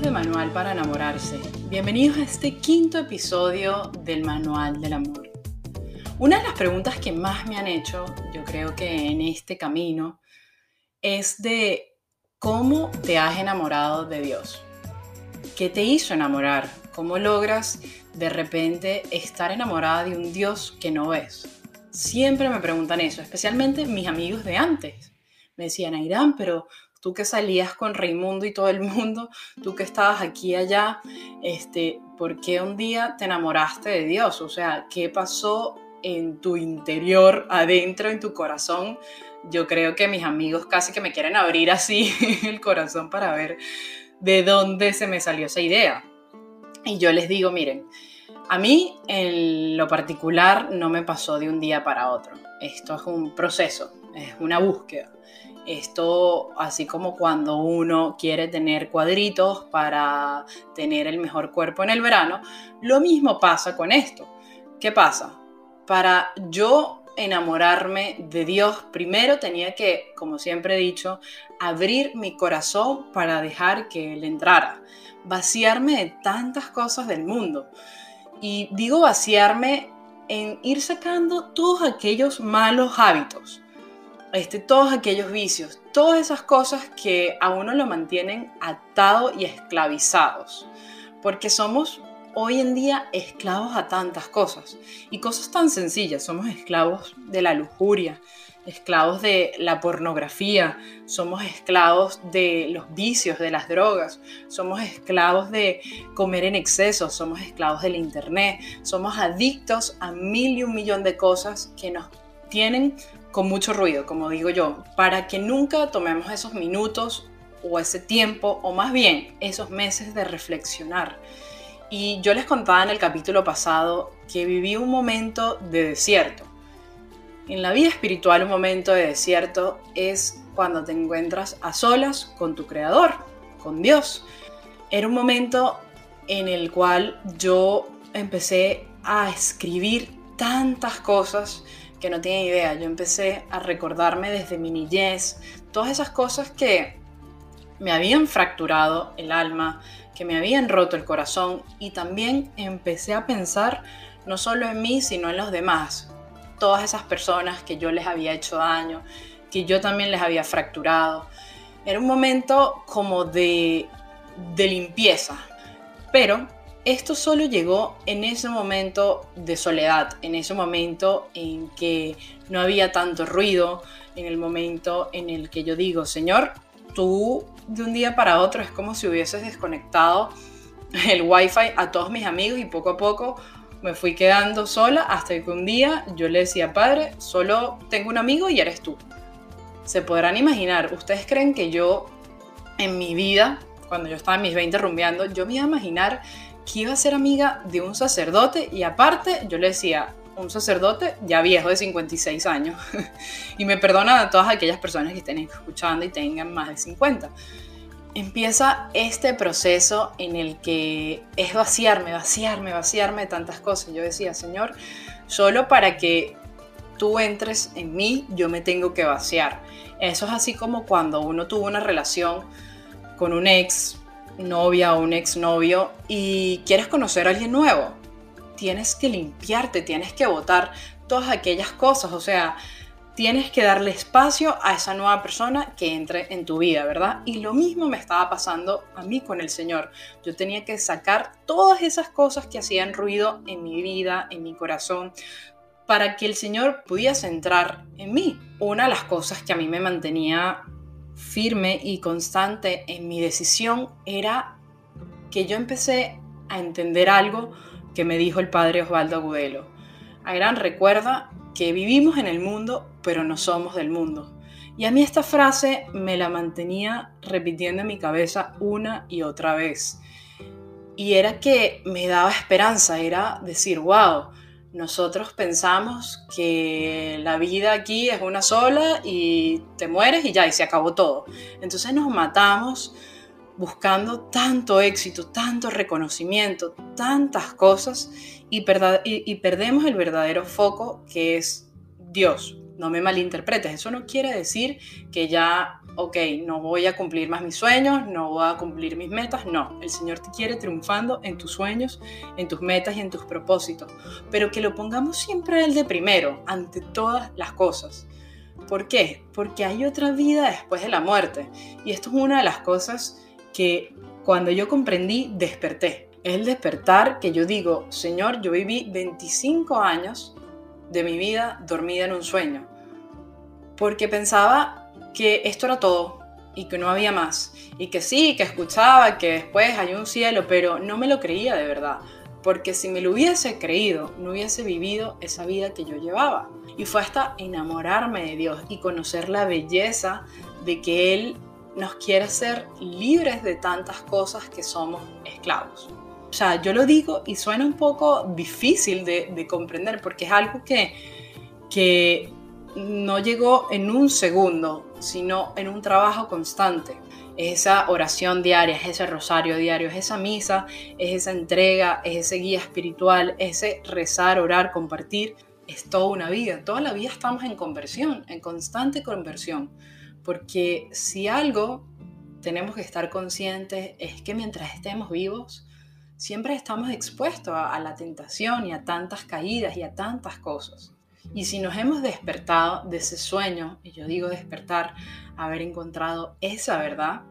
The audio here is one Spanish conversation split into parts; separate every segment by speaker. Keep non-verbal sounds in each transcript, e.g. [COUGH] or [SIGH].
Speaker 1: de Manual para enamorarse, bienvenidos a este quinto episodio del Manual del Amor. Una de las preguntas que más me han hecho, yo creo que en este camino, es de cómo te has enamorado de Dios. ¿Qué te hizo enamorar? ¿Cómo logras de repente estar enamorada de un Dios que no ves? Siempre me preguntan eso, especialmente mis amigos de antes. Me decían, Airán, pero tú que salías con Raimundo y todo el mundo, tú que estabas aquí y allá, este, ¿por qué un día te enamoraste de Dios? O sea, ¿qué pasó en tu interior, adentro, en tu corazón? Yo creo que mis amigos casi que me quieren abrir así [LAUGHS] el corazón para ver de dónde se me salió esa idea. Y yo les digo, miren, a mí en lo particular no me pasó de un día para otro. Esto es un proceso, es una búsqueda. Esto, así como cuando uno quiere tener cuadritos para tener el mejor cuerpo en el verano, lo mismo pasa con esto. ¿Qué pasa? Para yo enamorarme de Dios, primero tenía que, como siempre he dicho, abrir mi corazón para dejar que Él entrara, vaciarme de tantas cosas del mundo. Y digo vaciarme en ir sacando todos aquellos malos hábitos este, todos aquellos vicios, todas esas cosas que a uno lo mantienen atado y esclavizados, porque somos hoy en día esclavos a tantas cosas y cosas tan sencillas, somos esclavos de la lujuria, esclavos de la pornografía, somos esclavos de los vicios, de las drogas, somos esclavos de comer en exceso, somos esclavos del internet, somos adictos a mil y un millón de cosas que nos tienen con mucho ruido, como digo yo, para que nunca tomemos esos minutos o ese tiempo, o más bien esos meses de reflexionar. Y yo les contaba en el capítulo pasado que viví un momento de desierto. En la vida espiritual un momento de desierto es cuando te encuentras a solas con tu creador, con Dios. Era un momento en el cual yo empecé a escribir tantas cosas que no tiene idea. Yo empecé a recordarme desde mi niñez todas esas cosas que me habían fracturado el alma, que me habían roto el corazón y también empecé a pensar no solo en mí, sino en los demás. Todas esas personas que yo les había hecho daño, que yo también les había fracturado. Era un momento como de, de limpieza, pero esto solo llegó en ese momento de soledad, en ese momento en que no había tanto ruido, en el momento en el que yo digo, Señor, tú de un día para otro es como si hubieses desconectado el wifi a todos mis amigos y poco a poco me fui quedando sola hasta que un día yo le decía, Padre, solo tengo un amigo y eres tú. Se podrán imaginar, ustedes creen que yo en mi vida, cuando yo estaba en mis 20 rumbeando, yo me iba a imaginar que iba a ser amiga de un sacerdote y aparte yo le decía, un sacerdote ya viejo de 56 años. [LAUGHS] y me perdonan a todas aquellas personas que estén escuchando y tengan más de 50. Empieza este proceso en el que es vaciarme, vaciarme, vaciarme de tantas cosas. Yo decía, Señor, solo para que tú entres en mí, yo me tengo que vaciar. Eso es así como cuando uno tuvo una relación con un ex novia o un exnovio y quieres conocer a alguien nuevo, tienes que limpiarte, tienes que votar todas aquellas cosas, o sea, tienes que darle espacio a esa nueva persona que entre en tu vida, ¿verdad? Y lo mismo me estaba pasando a mí con el Señor. Yo tenía que sacar todas esas cosas que hacían ruido en mi vida, en mi corazón, para que el Señor pudiese entrar en mí. Una de las cosas que a mí me mantenía firme y constante en mi decisión era que yo empecé a entender algo que me dijo el padre Osvaldo Agudelo. gran recuerda que vivimos en el mundo, pero no somos del mundo. Y a mí esta frase me la mantenía repitiendo en mi cabeza una y otra vez. Y era que me daba esperanza, era decir, wow, nosotros pensamos que la vida aquí es una sola y te mueres y ya, y se acabó todo. Entonces nos matamos buscando tanto éxito, tanto reconocimiento, tantas cosas y, y, perdemos el verdadero foco que es Dios, no me malinterpretes, eso no quiere decir que ya, ok, no voy a cumplir más mis sueños, no voy a cumplir mis metas, no, el Señor te quiere triunfando en tus sueños, en tus metas y en tus propósitos, pero que lo pongamos siempre el de primero, ante todas las cosas. ¿Por qué? Porque hay otra vida después de la muerte. Y esto es una de las cosas que cuando yo comprendí, desperté. Es el despertar que yo digo, Señor, yo viví 25 años de mi vida dormida en un sueño, porque pensaba que esto era todo y que no había más, y que sí, que escuchaba, que después hay un cielo, pero no me lo creía de verdad, porque si me lo hubiese creído, no hubiese vivido esa vida que yo llevaba. Y fue hasta enamorarme de Dios y conocer la belleza de que Él nos quiere hacer libres de tantas cosas que somos esclavos. O sea, yo lo digo y suena un poco difícil de, comprender porque es algo que, que no llegó en un segundo, sino en un trabajo constante. Es esa oración diaria, es ese rosario diario, es esa misa, es esa entrega, es ese guía espiritual, ese rezar, orar, compartir. Es toda una vida. Toda la vida estamos en conversión, en constante conversión. Porque si algo tenemos que estar conscientes es que mientras estemos vivos, siempre estamos expuestos a, la tentación y a tantas caídas y a tantas cosas. Y si nos hemos despertado de ese sueño, y yo digo despertar, haber encontrado esa verdad,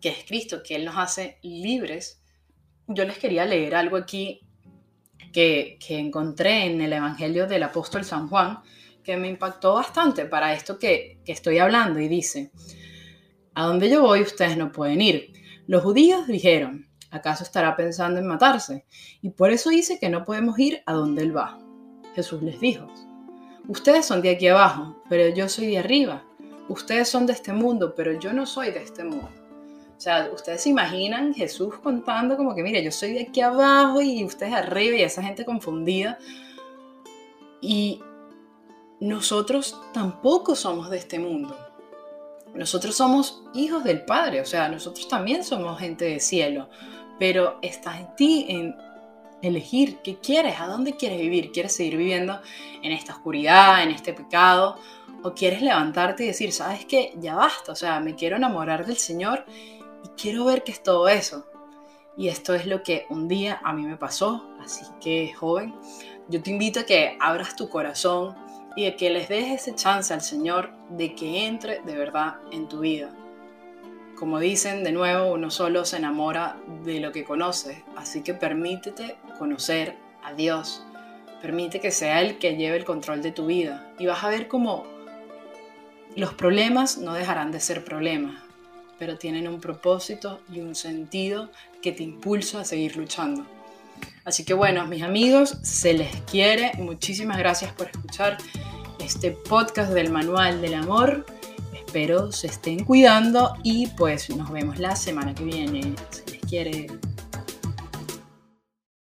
Speaker 1: que es Cristo, que Él nos hace libres, yo les quería leer algo aquí que, encontré en el Evangelio del apóstol San Juan, que me impactó bastante para esto que, que estoy hablando, y dice, a donde yo voy ustedes no pueden ir. Los judíos dijeron, ¿Acaso estará pensando en matarse? Y por eso dice que no podemos ir a donde Él va. Jesús les dijo, ustedes son de aquí abajo, pero yo soy de arriba. Ustedes son de este mundo, pero yo no soy de este mundo. O sea, ustedes se imaginan Jesús contando como que, mire, yo soy de aquí abajo y ustedes arriba y esa gente confundida. Y nosotros tampoco somos de este mundo. Nosotros somos hijos del Padre, o sea, nosotros también somos gente de cielo pero está en ti en elegir qué quieres, a dónde quieres vivir. ¿Quieres seguir viviendo en esta oscuridad, en este pecado? ¿O quieres levantarte y decir, sabes qué, ya basta, o sea, me quiero enamorar del Señor y quiero ver qué es todo eso? Y esto es lo que un día a mí me pasó, así que joven, yo te invito a que abras tu corazón y a que les des ese chance al Señor de que entre de verdad en tu vida. Como dicen, de nuevo, uno solo se enamora de lo que conoce, así que permítete conocer a Dios. Permite que sea Él que lleve el control de tu vida y vas a ver cómo los problemas no dejarán de ser problemas, pero tienen un propósito y un sentido que te impulsa a seguir luchando. Así que bueno, mis amigos, se les quiere. Muchísimas gracias por escuchar este podcast del Manual del Amor espero se estén cuidando y pues nos vemos la semana que viene. Si les quiere.